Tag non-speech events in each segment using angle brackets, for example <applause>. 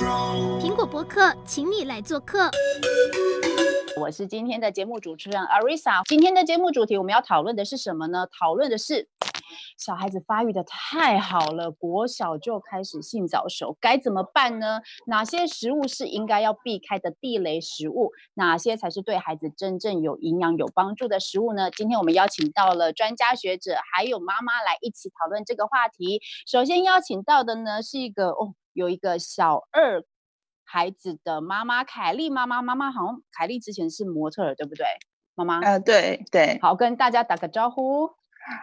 苹果播客，请你来做客。我是今天的节目主持人 Arisa。今天的节目主题我们要讨论的是什么呢？讨论的是小孩子发育得太好了，国小就开始性早熟，该怎么办呢？哪些食物是应该要避开的地雷食物？哪些才是对孩子真正有营养、有帮助的食物呢？今天我们邀请到了专家学者，还有妈妈来一起讨论这个话题。首先邀请到的呢是一个哦。有一个小二孩子的妈妈凯丽妈妈，妈妈好像凯丽之前是模特儿，对不对？妈妈，呃，对对，好，跟大家打个招呼。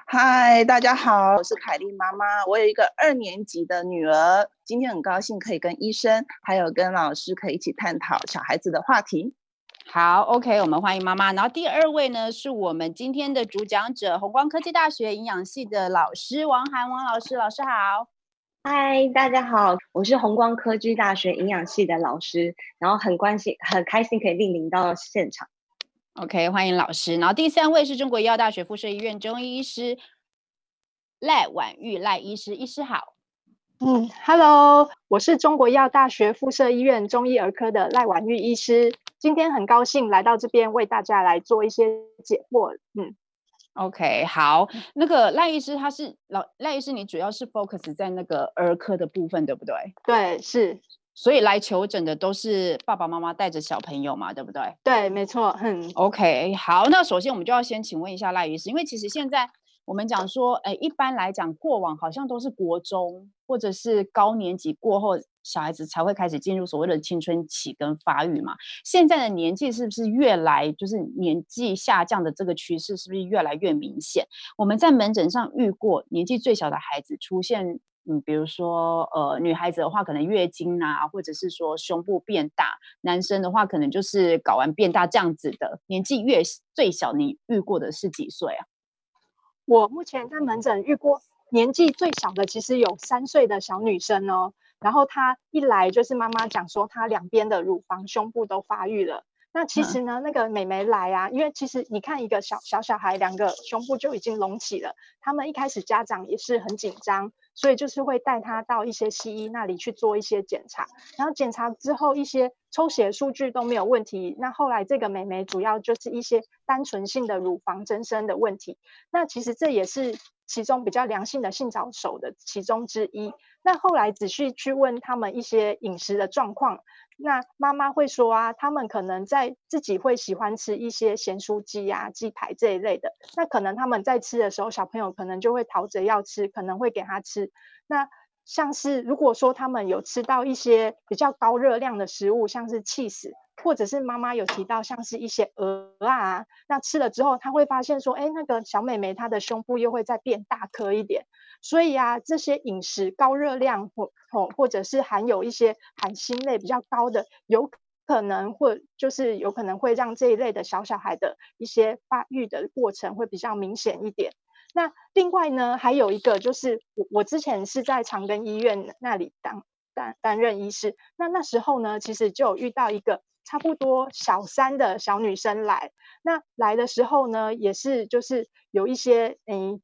嗨，大家好，我是凯丽妈妈，我有一个二年级的女儿，今天很高兴可以跟医生还有跟老师可以一起探讨小孩子的话题。好，OK，我们欢迎妈妈。然后第二位呢，是我们今天的主讲者，红光科技大学营养系的老师王涵王老师，老师好。嗨，大家好，我是红光科技大学营养系的老师，然后很关心、很开心可以莅临到现场。OK，欢迎老师。然后第三位是中国医药大学附设医院中医医师赖婉玉赖医师，医师好。嗯，Hello，我是中国医药大学附设医院中医儿科的赖婉玉医师，今天很高兴来到这边为大家来做一些解惑。嗯。OK，好，那个赖医师他是老赖医师，你主要是 focus 在那个儿科的部分，对不对？对，是，所以来求诊的都是爸爸妈妈带着小朋友嘛，对不对？对，没错。嗯，OK，好，那首先我们就要先请问一下赖医师，因为其实现在。我们讲说，哎，一般来讲，过往好像都是国中或者是高年级过后，小孩子才会开始进入所谓的青春期跟发育嘛。现在的年纪是不是越来就是年纪下降的这个趋势是不是越来越明显？我们在门诊上遇过年纪最小的孩子出现，嗯，比如说呃，女孩子的话可能月经啊，或者是说胸部变大；男生的话可能就是睾丸变大这样子的。年纪越最小，你遇过的是几岁啊？我目前在门诊遇过年纪最小的，其实有三岁的小女生哦。然后她一来就是妈妈讲说，她两边的乳房、胸部都发育了。那其实呢，那个美眉来啊，因为其实你看一个小小小孩，两个胸部就已经隆起了。他们一开始家长也是很紧张，所以就是会带她到一些西医那里去做一些检查。然后检查之后，一些抽血数据都没有问题。那后来这个美眉主要就是一些单纯性的乳房增生的问题。那其实这也是其中比较良性的性早熟的其中之一。那后来仔细去问他们一些饮食的状况。那妈妈会说啊，他们可能在自己会喜欢吃一些咸酥鸡呀、鸡排这一类的。那可能他们在吃的时候，小朋友可能就会讨着要吃，可能会给他吃。那像是如果说他们有吃到一些比较高热量的食物，像是 cheese，，或者是妈妈有提到像是一些鹅啊，那吃了之后，他会发现说，哎，那个小美眉她的胸部又会再变大颗一点。所以啊，这些饮食高热量或或或者是含有一些含锌类比较高的，有可能会就是有可能会让这一类的小小孩的一些发育的过程会比较明显一点。那另外呢，还有一个就是我我之前是在长庚医院那里当担担任医师，那那时候呢，其实就有遇到一个差不多小三的小女生来，那来的时候呢，也是就是有一些嗯。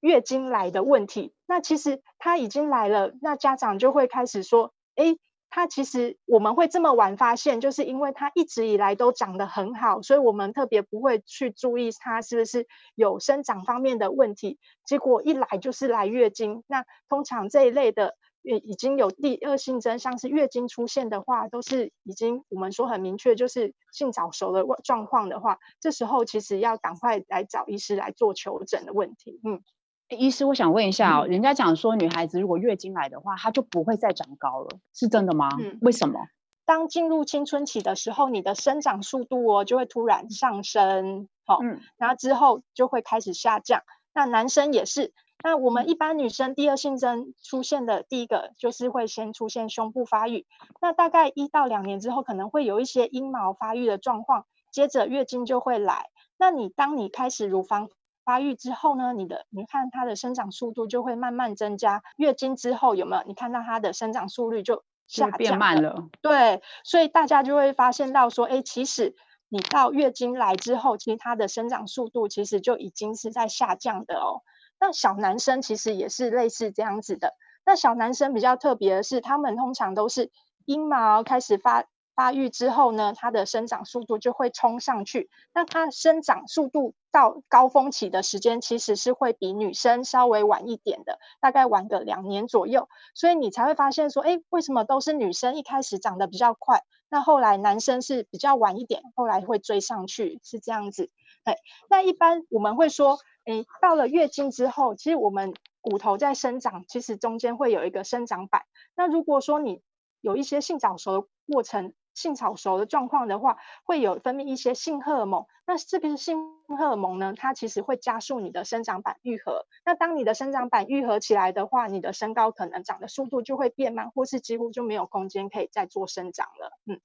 月经来的问题，那其实她已经来了，那家长就会开始说，诶，他其实我们会这么晚发现，就是因为他一直以来都长得很好，所以我们特别不会去注意他是不是有生长方面的问题。结果一来就是来月经，那通常这一类的，已经有第二性征，像是月经出现的话，都是已经我们说很明确，就是性早熟的状况的话，这时候其实要赶快来找医师来做求诊的问题，嗯。医师，我想问一下哦，人家讲说女孩子如果月经来的话，她就不会再长高了，是真的吗？嗯，为什么？当进入青春期的时候，你的生长速度哦就会突然上升，好，嗯，然后之后就会开始下降。那男生也是，那我们一般女生第二性征出现的第一个就是会先出现胸部发育，那大概一到两年之后可能会有一些阴毛发育的状况，接着月经就会来。那你当你开始乳房发育之后呢，你的你看它的生长速度就会慢慢增加。月经之后有没有？你看到它的生长速率就下降了，变慢了。对，所以大家就会发现到说，哎，其实你到月经来之后，其实它的生长速度其实就已经是在下降的哦。那小男生其实也是类似这样子的。那小男生比较特别的是，他们通常都是阴毛开始发发育之后呢，它的生长速度就会冲上去。那它生长速度到高峰期的时间，其实是会比女生稍微晚一点的，大概晚个两年左右。所以你才会发现说，哎，为什么都是女生一开始长得比较快，那后来男生是比较晚一点，后来会追上去，是这样子。哎，那一般我们会说，哎，到了月经之后，其实我们骨头在生长，其实中间会有一个生长板。那如果说你有一些性早熟的过程，性早熟的状况的话，会有分泌一些性荷尔蒙。那这个性荷尔蒙呢，它其实会加速你的生长板愈合。那当你的生长板愈合起来的话，你的身高可能长的速度就会变慢，或是几乎就没有空间可以再做生长了。嗯，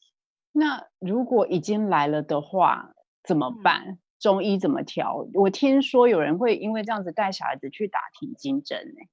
那如果已经来了的话，怎么办？嗯、中医怎么调？我听说有人会因为这样子带小孩子去打停经针，哎，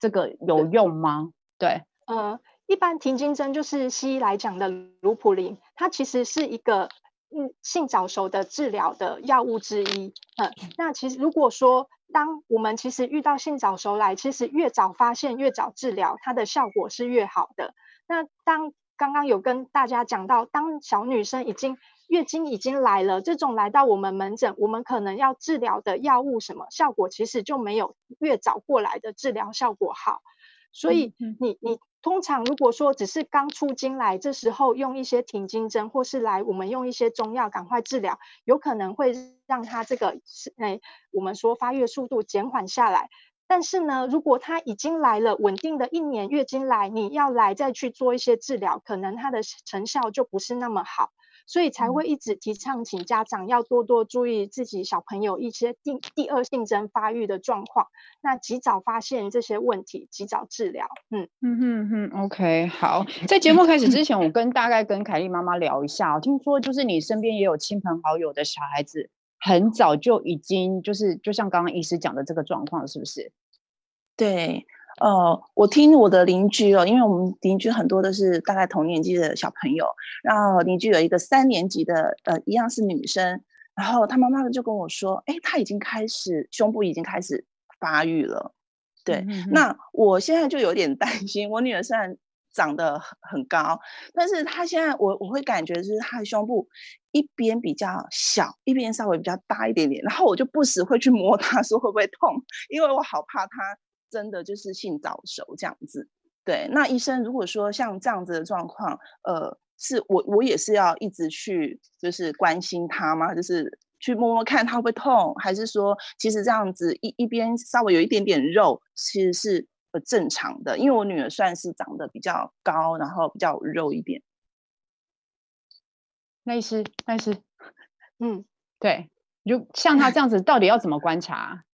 这个有用吗？对，对呃。一般停经针就是西医来讲的卢普林，它其实是一个嗯性早熟的治疗的药物之一。嗯，那其实如果说当我们其实遇到性早熟来，其实越早发现越早治疗，它的效果是越好的。那当刚刚有跟大家讲到，当小女生已经月经已经来了，这种来到我们门诊，我们可能要治疗的药物什么效果，其实就没有越早过来的治疗效果好。所以你你。通常如果说只是刚出经来，这时候用一些停经针，或是来我们用一些中药赶快治疗，有可能会让他这个是诶，我们说发育速度减缓下来。但是呢，如果他已经来了，稳定的一年月经来，你要来再去做一些治疗，可能它的成效就不是那么好。所以才会一直提倡，请家长要多多注意自己小朋友一些第第二性征发育的状况，那及早发现这些问题，及早治疗。嗯嗯嗯嗯，OK，好。<laughs> 在节目开始之前，我跟大概跟凯丽妈妈聊一下，哦听说就是你身边也有亲朋好友的小孩子，很早就已经就是就像刚刚医师讲的这个状况，是不是？对。呃，我听我的邻居哦，因为我们邻居很多都是大概同年纪的小朋友，然后邻居有一个三年级的，呃，一样是女生，然后她妈妈就跟我说，哎，她已经开始胸部已经开始发育了，对，那我现在就有点担心，我女儿虽然长得很高，但是她现在我我会感觉就是她的胸部一边比较小，一边稍微比较大一点点，然后我就不时会去摸她，说会不会痛，因为我好怕她。真的就是性早熟这样子，对。那医生如果说像这样子的状况，呃，是我我也是要一直去就是关心他吗？就是去摸摸看他会不会痛，还是说其实这样子一一边稍微有一点点肉，其实是呃正常的？因为我女儿算是长得比较高，然后比较肉一点。那医师，那医师，嗯，对，就像他这样子，到底要怎么观察？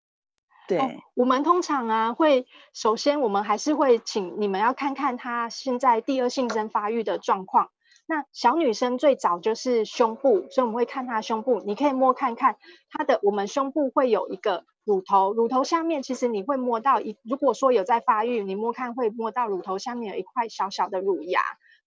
对、哦，我们通常啊会首先我们还是会请你们要看看她现在第二性征发育的状况。那小女生最早就是胸部，所以我们会看她胸部，你可以摸看看她的，我们胸部会有一个乳头，乳头下面其实你会摸到一，如果说有在发育，你摸看会摸到乳头下面有一块小小的乳牙。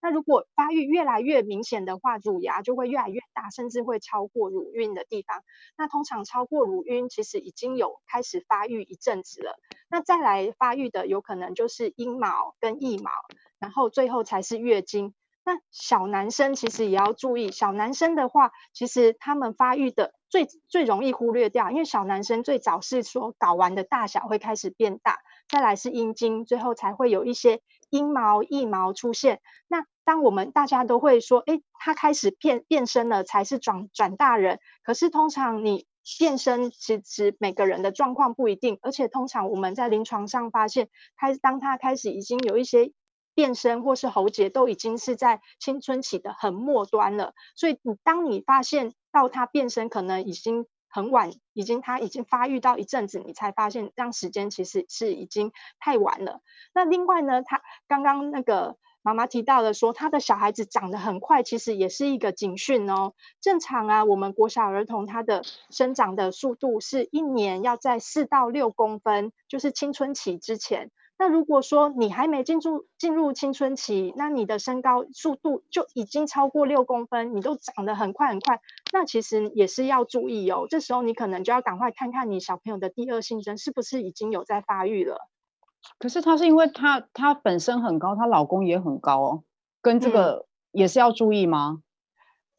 那如果发育越来越明显的话，乳牙就会越来越大，甚至会超过乳晕的地方。那通常超过乳晕，其实已经有开始发育一阵子了。那再来发育的，有可能就是阴毛跟腋毛，然后最后才是月经。那小男生其实也要注意，小男生的话，其实他们发育的最最容易忽略掉，因为小男生最早是说睾丸的大小会开始变大，再来是阴茎，最后才会有一些阴毛、腋毛出现。那当我们大家都会说，诶，他开始变变身了，才是转转大人。可是通常你变身，其实每个人的状况不一定，而且通常我们在临床上发现，开当他开始已经有一些变身或是喉结，都已经是在青春期的很末端了。所以你当你发现到他变身，可能已经很晚，已经他已经发育到一阵子，你才发现，让时间其实是已经太晚了。那另外呢，他刚刚那个。妈妈提到了说，他的小孩子长得很快，其实也是一个警讯哦。正常啊，我们国小儿童他的生长的速度是一年要在四到六公分，就是青春期之前。那如果说你还没进入进入青春期，那你的身高速度就已经超过六公分，你都长得很快很快，那其实也是要注意哦。这时候你可能就要赶快看看你小朋友的第二性征是不是已经有在发育了。可是她是因为她她本身很高，她老公也很高哦。跟这个也是要注意吗？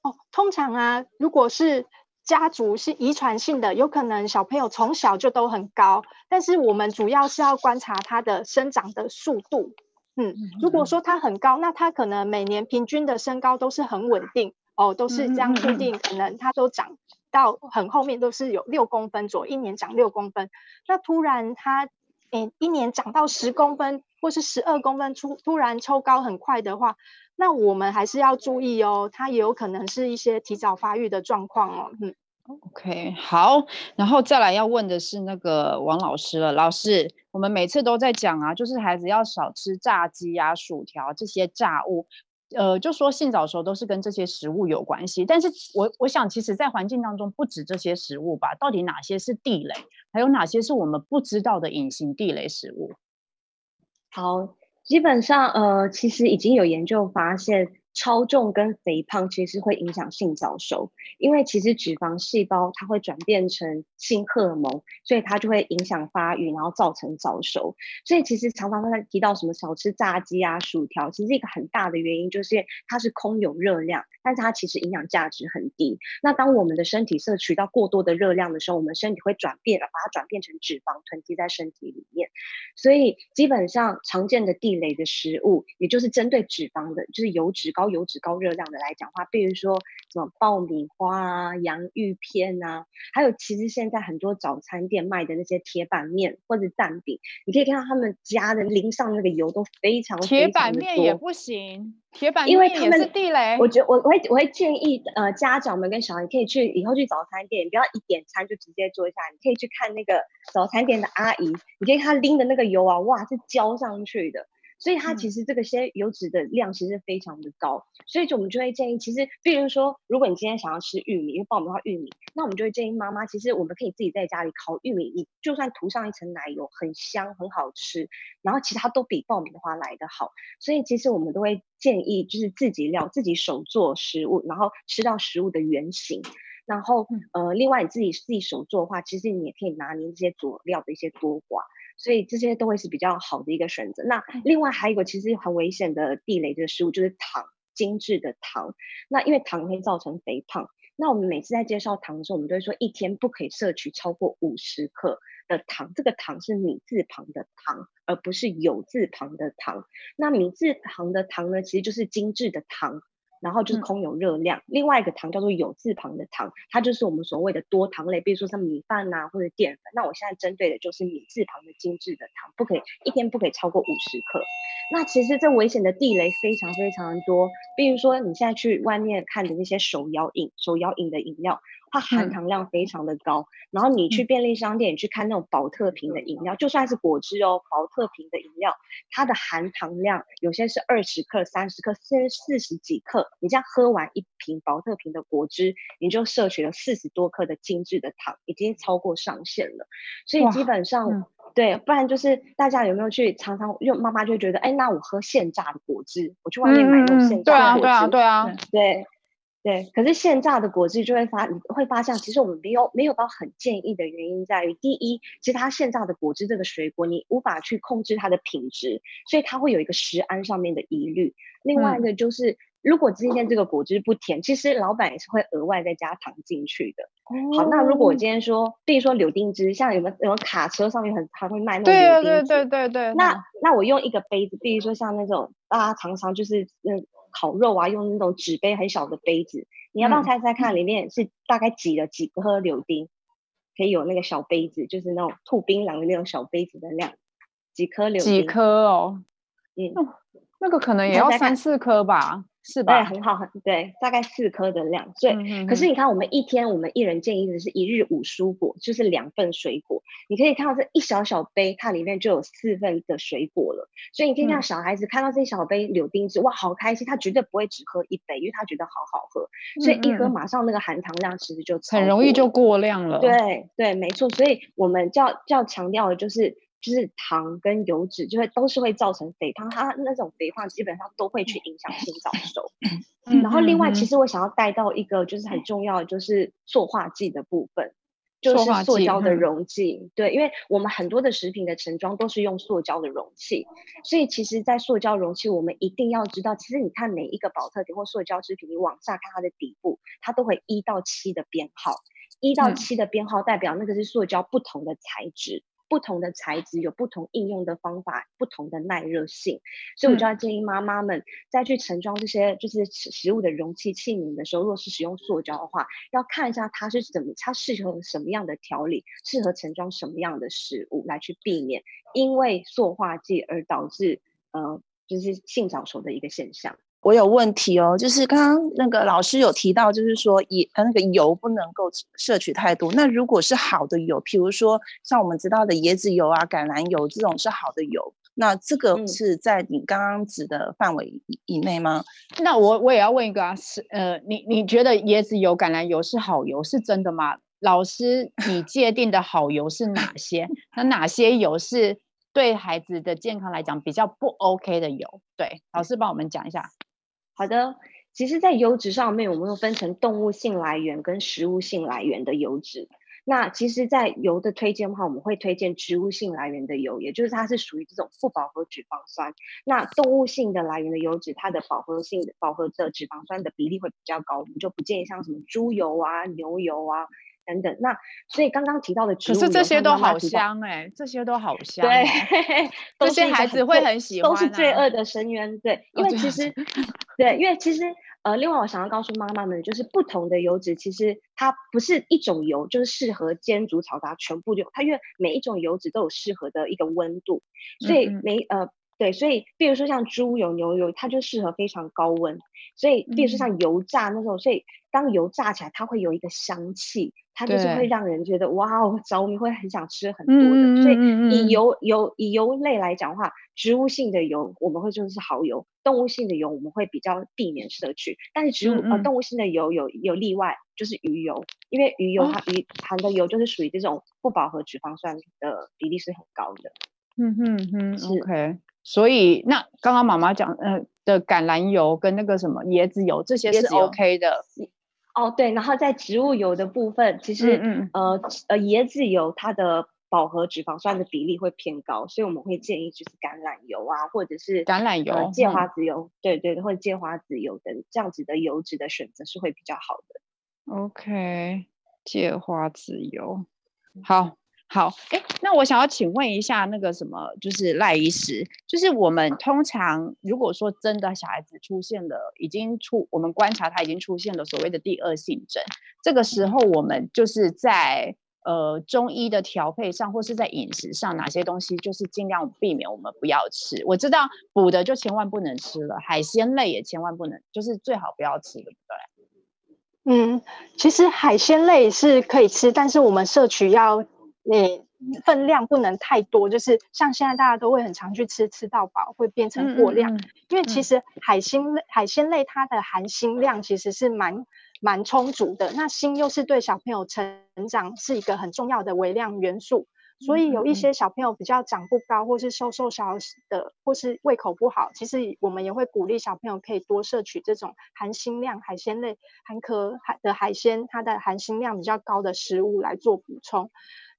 嗯、哦，通常啊，如果是家族是遗传性的，有可能小朋友从小就都很高，但是我们主要是要观察他的生长的速度。嗯，如果说他很高，那他可能每年平均的身高都是很稳定哦，都是这样固定，可能他都长到很后面都是有六公分左右，一年长六公分。那突然他诶、欸、一年长到十公分或是十二公分，突突然抽高很快的话，那我们还是要注意哦，它也有可能是一些提早发育的状况哦。嗯。OK，好，然后再来要问的是那个王老师了。老师，我们每次都在讲啊，就是孩子要少吃炸鸡啊、薯条这些炸物，呃，就说性早熟都是跟这些食物有关系。但是我我想，其实，在环境当中不止这些食物吧？到底哪些是地雷，还有哪些是我们不知道的隐形地雷食物？好，基本上，呃，其实已经有研究发现。超重跟肥胖其实会影响性早熟，因为其实脂肪细胞它会转变成性荷尔蒙，所以它就会影响发育，然后造成早熟。所以其实常常会提到什么少吃炸鸡啊、薯条，其实一个很大的原因就是它是空有热量，但是它其实营养价值很低。那当我们的身体摄取到过多的热量的时候，我们身体会转变，把它转变成脂肪囤积在身体里面。所以基本上常见的地雷的食物，也就是针对脂肪的，就是油脂高。油脂、高热量的来讲话，比如说什么爆米花啊、洋芋片啊，还有其实现在很多早餐店卖的那些铁板面或者蛋饼，你可以看到他们加的淋上那个油都非常非常的多。铁板面也不行，铁板面也是地雷。我觉得我我会我会建议呃家长们跟小孩可以去以后去早餐店，不要一点餐就直接坐下，你可以去看那个早餐店的阿姨，你可以看她拎的那个油啊，哇，是浇上去的。所以它其实这个些油脂的量其实非常的高，所以就我们就会建议，其实比如说，如果你今天想要吃玉米，因为爆米花玉米，那我们就会建议妈妈，其实我们可以自己在家里烤玉米，你就算涂上一层奶油，很香很好吃，然后其他都比爆米花来的好。所以其实我们都会建议，就是自己料自己手做食物，然后吃到食物的原型。然后呃，另外你自己自己手做的话，其实你也可以拿捏这些佐料的一些多寡。所以这些都会是比较好的一个选择。那另外还有一个其实很危险的地雷的食物就是糖，精致的糖。那因为糖会造成肥胖。那我们每次在介绍糖的时候，我们都会说一天不可以摄取超过五十克的糖。这个糖是米字旁的糖，而不是有字旁的糖。那米字旁的糖呢，其实就是精致的糖。然后就是空有热量，嗯、另外一个糖叫做有字旁的糖，它就是我们所谓的多糖类，比如说像米饭啊或者淀粉。那我现在针对的就是米字旁的精致的糖，不可以一天不可以超过五十克。那其实这危险的地雷非常非常的多，比如说你现在去外面看的那些手摇饮、手摇饮的饮料。它含糖量非常的高，嗯、然后你去便利商店，你去看那种宝特瓶的饮料，嗯、就算是果汁哦，宝特瓶的饮料，它的含糖量有些是二十克、三十克，甚至四十几克。你这样喝完一瓶宝特瓶的果汁，你就摄取了四十多克的精致的糖，已经超过上限了。所以基本上，嗯、对，不然就是大家有没有去常常，因为妈妈就觉得，哎，那我喝现榨的果汁，我去外面买那种现榨的果汁，嗯、对啊，对啊，对啊，对。对，可是现榨的果汁就会发，你会发现，其实我们没有没有到很建议的原因在于，第一，其实它现榨的果汁这个水果，你无法去控制它的品质，所以它会有一个食安上面的疑虑。另外一个就是，嗯、如果今天这个果汁不甜，其实老板也是会额外再加糖进去的。哦、好，那如果我今天说，比如说柳丁汁，像有没有有没有卡车上面很还会卖那种柳丁汁？对对对对对。那那我用一个杯子，比如说像那种大家常常就是嗯。烤肉啊，用那种纸杯很小的杯子，你要不要猜猜看，里面是大概挤了几颗柳丁？可以有那个小杯子，就是那种吐槟榔的那种小杯子的量，几颗柳丁？几颗哦？嗯，那个可能也要三四颗吧。是吧？对，很好，很对，大概四颗的量。所以，嗯、哼哼可是你看，我们一天，我们一人建议的是一日五蔬果，就是两份水果。你可以看到这一小小杯，它里面就有四份的水果了。所以你可以看到小孩子看到这一小杯柳丁汁，嗯、哇，好开心！他绝对不会只喝一杯，因为他觉得好好喝。所以一喝马上那个含糖量其实就很容易就过量了。对对，没错。所以我们较较强调的就是。就是糖跟油脂就会都是会造成肥胖，它那种肥胖基本上都会去影响性早熟。然后另外，其实我想要带到一个就是很重要的，就是塑化剂的部分。就是塑胶的容器。嗯、对，因为我们很多的食品的盛装都是用塑胶的容器，所以其实，在塑胶容器，我们一定要知道，其实你看每一个保特瓶或塑胶制品，你往下看它的底部，它都会一到七的编号，一到七的编号代表那个是塑胶不同的材质。嗯不同的材质有不同应用的方法，不同的耐热性，所以我就要建议妈妈们在去盛装这些就是食物的容器器皿的时候，若是使用塑胶的话，要看一下它是怎么，它适合什么样的调理，适合盛装什么样的食物，来去避免因为塑化剂而导致呃就是性早熟的一个现象。我有问题哦，就是刚刚那个老师有提到，就是说也呃那个油不能够摄取太多。那如果是好的油，比如说像我们知道的椰子油啊、橄榄油这种是好的油，那这个是在你刚刚指的范围以以内吗？嗯、那我我也要问一个啊，是呃，你你觉得椰子油、橄榄油是好油，是真的吗？老师，你 <laughs> 界定的好油是哪些？那哪些油是对孩子的健康来讲比较不 OK 的油？对，老师帮我们讲一下。好的，其实，在油脂上面，我们又分成动物性来源跟食物性来源的油脂。那其实，在油的推荐的话，我们会推荐植物性来源的油，也就是它是属于这种不饱和脂肪酸。那动物性的来源的油脂，它的饱和性的饱和的脂肪酸的比例会比较高，我们就不建议像什么猪油啊、牛油啊。等等，那所以刚刚提到的植物油，可是这些都好香哎、欸，这些都好香、欸，<laughs> 对，这些孩子会很喜欢、啊，都是罪恶的深渊，对，因为其实，哦、对，因为其实，呃，另外我想要告诉妈妈们，就是不同的油脂，其实它不是一种油，就是适合煎煮炒炸全部用，它因为每一种油脂都有适合的一个温度，所以每呃。对，所以比如说像猪油、牛油，它就适合非常高温。所以，比如说像油炸那种，嗯、所以当油炸起来，它会有一个香气，它就是会让人觉得哇哦着迷，会很想吃很多的。嗯、所以以油油以油类来讲的话，植物性的油我们会说是好油，动物性的油我们会比较避免摄取。但是植物、嗯、呃动物性的油有有例外，就是鱼油，因为鱼油它鱼含的油就是属于这种不饱和脂肪酸的比例是很高的。嗯哼哼，OK。所以，那刚刚妈妈讲，呃的橄榄油跟那个什么椰子油，这些是 OK 的。哦，对，然后在植物油的部分，其实，嗯嗯呃呃，椰子油它的饱和脂肪酸的比例会偏高，所以我们会建议就是橄榄油啊，或者是橄榄油、芥花籽油，嗯、对对，或者芥花籽油等这样子的油脂的选择是会比较好的。OK，芥花籽油，好。好，哎，那我想要请问一下，那个什么，就是赖医师，就是我们通常如果说真的小孩子出现了，已经出，我们观察他已经出现了所谓的第二性征，这个时候我们就是在呃中医的调配上，或是在饮食上，哪些东西就是尽量避免我们不要吃。我知道补的就千万不能吃了，海鲜类也千万不能，就是最好不要吃，对不对？嗯，其实海鲜类是可以吃，但是我们摄取要。你分量不能太多，就是像现在大家都会很常去吃，吃到饱会变成过量。嗯嗯嗯、因为其实海鲜类、海鲜类它的含锌量其实是蛮蛮充足的，那锌又是对小朋友成长是一个很重要的微量元素，所以有一些小朋友比较长不高，或是瘦瘦小的，或是胃口不好，其实我们也会鼓励小朋友可以多摄取这种含锌量、海鲜类、含壳海的海鲜，它的含锌量比较高的食物来做补充。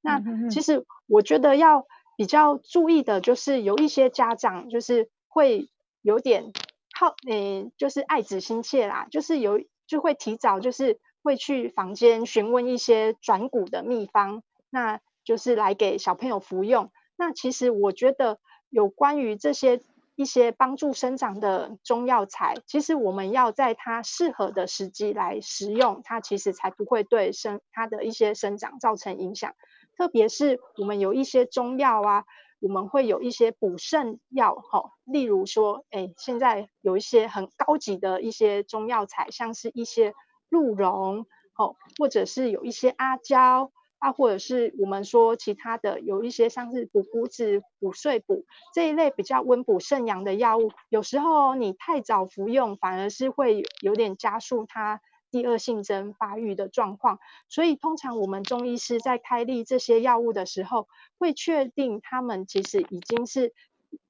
那其实我觉得要比较注意的，就是有一些家长就是会有点好，诶，就是爱子心切啦，就是有就会提早就是会去房间询问一些转骨的秘方，那就是来给小朋友服用。那其实我觉得有关于这些一些帮助生长的中药材，其实我们要在它适合的时机来食用，它其实才不会对生它的一些生长造成影响。特别是我们有一些中药啊，我们会有一些补肾药，哈，例如说，哎，现在有一些很高级的一些中药材，像是一些鹿茸，哦，或者是有一些阿胶啊，或者是我们说其他的有一些像是补骨脂、补碎补这一类比较温补肾阳的药物，有时候你太早服用，反而是会有点加速它。第二性征发育的状况，所以通常我们中医师在开立这些药物的时候，会确定他们其实已经是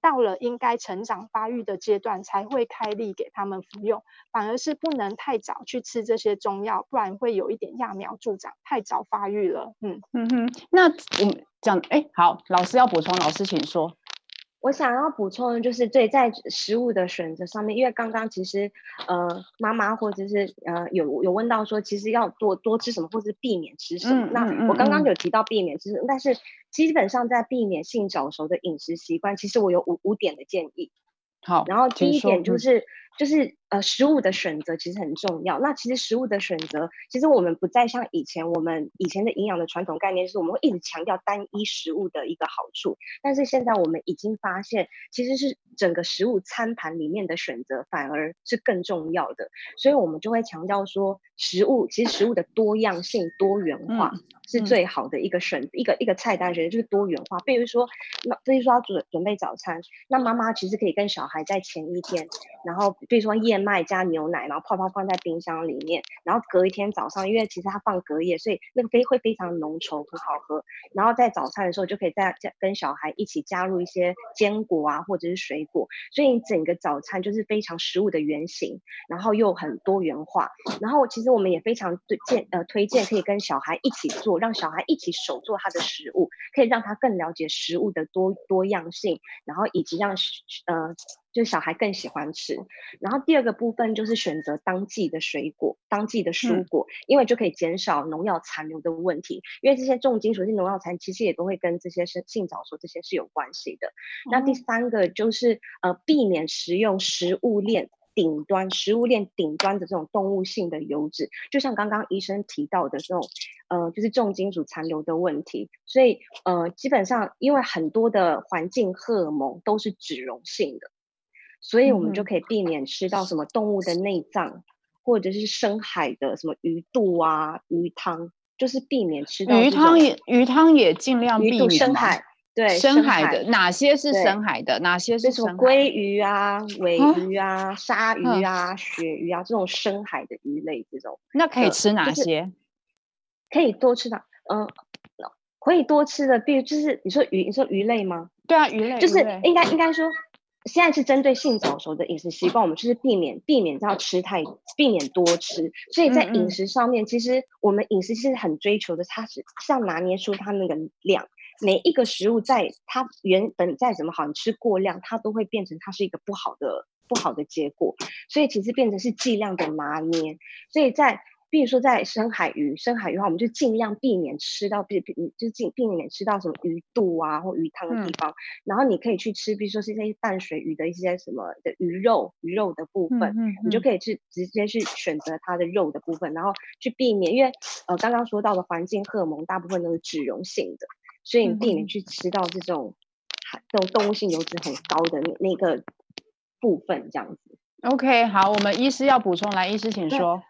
到了应该成长发育的阶段才会开立给他们服用，反而是不能太早去吃这些中药，不然会有一点揠苗助长，太早发育了。嗯嗯哼，那我们讲，哎，好，老师要补充，老师请说。我想要补充的就是，对，在食物的选择上面，因为刚刚其实，呃，妈妈或者是呃有有问到说，其实要多多吃什么，或是避免吃什么。嗯、那我刚刚有提到避免吃什么，嗯、但是基本上在避免性早熟的饮食习惯，其实我有五五点的建议。好，然后第一点就是。就是呃，食物的选择其实很重要。那其实食物的选择，其实我们不再像以前我们以前的营养的传统概念，是我们会一直强调单一食物的一个好处。但是现在我们已经发现，其实是整个食物餐盘里面的选择反而是更重要的。所以我们就会强调说，食物其实食物的多样性、多元化是最好的一个选、嗯嗯、一个一个菜单选择，就是多元化。比如说，那比如说要准准备早餐，那妈妈其实可以跟小孩在前一天，然后。比如说燕麦加牛奶，然后泡泡放在冰箱里面，然后隔一天早上，因为其实它放隔夜，所以那个非会非常浓稠，很好喝。然后在早餐的时候就可以再加跟小孩一起加入一些坚果啊，或者是水果，所以你整个早餐就是非常食物的原型，然后又很多元化。然后其实我们也非常推荐呃推荐可以跟小孩一起做，让小孩一起手做他的食物，可以让他更了解食物的多多样性，然后以及让呃。就小孩更喜欢吃，然后第二个部分就是选择当季的水果、当季的蔬果，嗯、因为就可以减少农药残留的问题。因为这些重金属性农药残，其实也都会跟这些是性早熟这些是有关系的。嗯、那第三个就是呃，避免食用食物链顶端、食物链顶端的这种动物性的油脂，就像刚刚医生提到的这种呃，就是重金属残留的问题。所以呃，基本上因为很多的环境荷尔蒙都是脂溶性的。所以我们就可以避免吃到什么动物的内脏，嗯、或者是深海的什么鱼肚啊、鱼汤，就是避免吃到鱼汤也鱼汤也尽量避免。深海对深海的哪些是深海的？哪些是什么鲑鱼啊、尾鱼啊、鲨鱼啊、鳕鱼啊这种深海的鱼类这种？那可以吃哪些？可以多吃的，嗯，可以多吃的，比如就是你说鱼，你说鱼类吗？对啊，鱼类就是应该应该说。现在是针对性早熟的饮食习惯，我们就是避免避免要吃太，避免多吃。所以在饮食上面，嗯嗯其实我们饮食其实很追求的，它是像拿捏出它那个量。每一个食物在它原本再怎么好，你吃过量，它都会变成它是一个不好的不好的结果。所以其实变成是剂量的拿捏。所以在比如说，在深海鱼，深海鱼的话，我们就尽量避免吃到，避避就尽避免吃到什么鱼肚啊或鱼汤的地方。嗯、然后你可以去吃，比如说是一些淡水鱼的一些什么的鱼肉，鱼肉的部分，嗯嗯嗯、你就可以去直接去选择它的肉的部分，然后去避免，因为呃刚刚说到的环境荷尔蒙大部分都是脂溶性的，所以你避免去吃到这种含这种动物性油脂很高的那那个部分，这样子。OK，好，我们医师要补充，来，医师请说。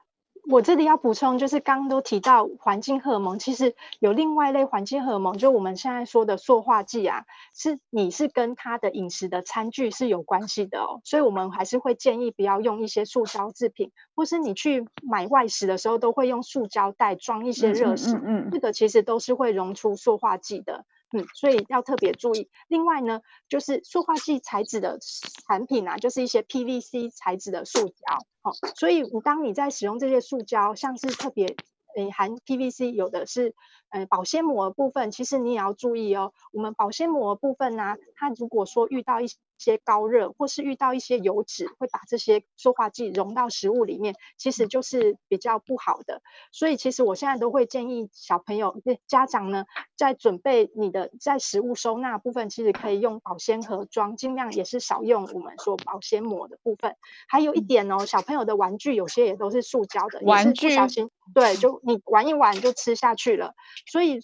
我这里要补充，就是刚刚都提到环境荷尔蒙，其实有另外一类环境荷尔蒙，就我们现在说的塑化剂啊，是你是跟它的饮食的餐具是有关系的哦，所以我们还是会建议不要用一些塑胶制品，或是你去买外食的时候都会用塑胶袋装一些热食，嗯，嗯，嗯，这个其实都是会溶出塑化剂的。嗯，所以要特别注意。另外呢，就是塑化剂材质的产品啊，就是一些 PVC 材质的塑胶。好，所以你当你在使用这些塑胶，像是特别。诶，含 PVC 有的是，呃，保鲜膜的部分，其实你也要注意哦。我们保鲜膜的部分呢、啊，它如果说遇到一些高热，或是遇到一些油脂，会把这些塑化剂溶到食物里面，其实就是比较不好的。所以，其实我现在都会建议小朋友、家长呢，在准备你的在食物收纳部分，其实可以用保鲜盒装，尽量也是少用我们说保鲜膜的部分。还有一点哦，小朋友的玩具有些也都是塑胶的，玩具也是不小心对就。你玩一玩就吃下去了，所以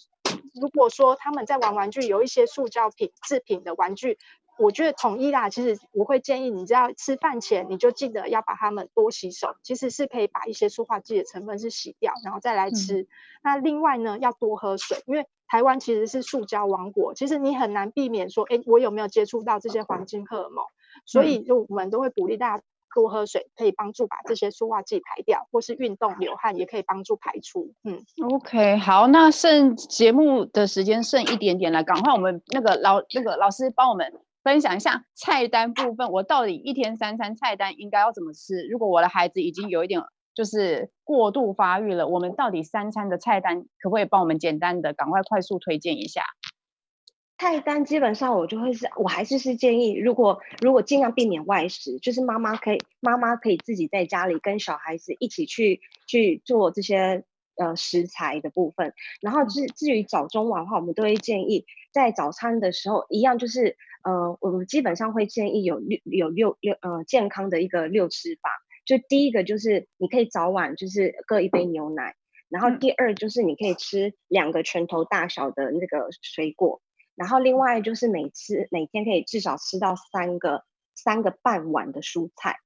如果说他们在玩玩具，有一些塑胶品制品的玩具，我觉得统一啦。其实我会建议你，只要吃饭前你就记得要把它们多洗手，其实是可以把一些塑化剂的成分是洗掉，然后再来吃。嗯、那另外呢，要多喝水，因为台湾其实是塑胶王国，其实你很难避免说，哎，我有没有接触到这些环境荷尔蒙？所以就我们都会鼓励大家。多喝水可以帮助把这些塑化剂排掉，或是运动流汗也可以帮助排出。嗯，OK，好，那剩节目的时间剩一点点了，赶快我们那个老那个老师帮我们分享一下菜单部分，我到底一天三餐菜单应该要怎么吃？如果我的孩子已经有一点就是过度发育了，我们到底三餐的菜单可不可以帮我们简单的赶快快速推荐一下？菜单基本上我就会是，我还是是建议，如果如果尽量避免外食，就是妈妈可以妈妈可以自己在家里跟小孩子一起去去做这些呃食材的部分。然后至至于早中晚的话，我们都会建议在早餐的时候一样就是。呃，我们基本上会建议有六有六六呃健康的一个六吃法。就第一个就是你可以早晚就是各一杯牛奶，然后第二就是你可以吃两个拳头大小的那个水果，然后另外就是每次每天可以至少吃到三个三个半碗的蔬菜，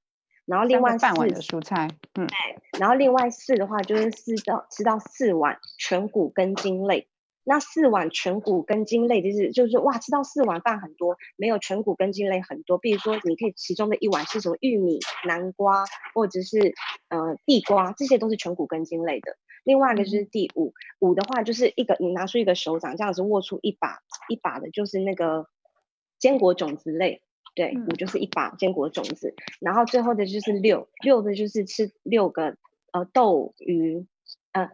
然后另外半碗的蔬菜，嗯，对，然后另外四的话就是四到吃到四碗全谷根茎类。那四碗全谷根茎类就是就是哇，吃到四碗饭很多，没有全谷根茎类很多。比如说，你可以其中的一碗是什么玉米、南瓜，或者是呃地瓜，这些都是全谷根茎类的。另外一个就是第五，五的话就是一个你拿出一个手掌这样子握出一把一把的，就是那个坚果种子类。对，五就是一把坚果种子。然后最后的就是六，六的就是吃六个呃豆鱼呃。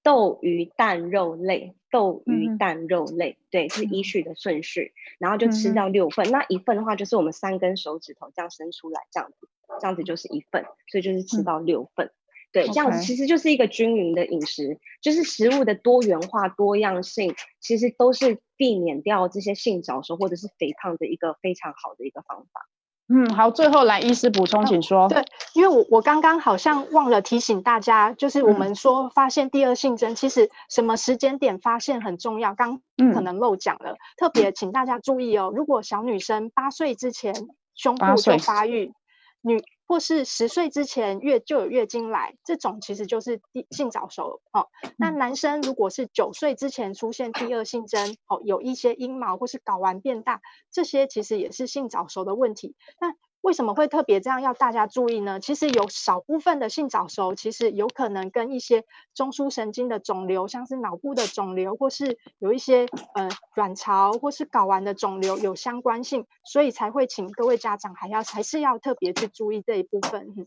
豆鱼蛋肉类，豆鱼蛋肉类，嗯、对，是依序的顺序，然后就吃到六份。嗯、那一份的话，就是我们三根手指头这样伸出来，这样子，这样子就是一份，所以就是吃到六份。嗯、对，这样子其实就是一个均匀的饮食就是食物的多元化、多样性，其实都是避免掉这些性早熟或者是肥胖的一个非常好的一个方法。嗯，好，最后来医师补充，请说。哦、对，因为我我刚刚好像忘了提醒大家，就是我们说发现第二性征，嗯、其实什么时间点发现很重要，刚可能漏讲了，嗯、特别请大家注意哦，如果小女生八岁之前胸部就发育，女。或是十岁之前月就有月经来，这种其实就是第性早熟哦。那男生如果是九岁之前出现第二性征哦，有一些阴毛或是睾丸变大，这些其实也是性早熟的问题。那为什么会特别这样要大家注意呢？其实有少部分的性早熟，其实有可能跟一些中枢神经的肿瘤，像是脑部的肿瘤，或是有一些呃卵巢或是睾丸的肿瘤有相关性，所以才会请各位家长还要还是要特别去注意这一部分。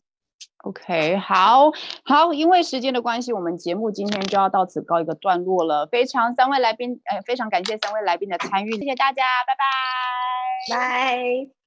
OK，好好，因为时间的关系，我们节目今天就要到此告一个段落了。非常三位来宾，呃，非常感谢三位来宾的参与，谢谢大家，拜拜，拜。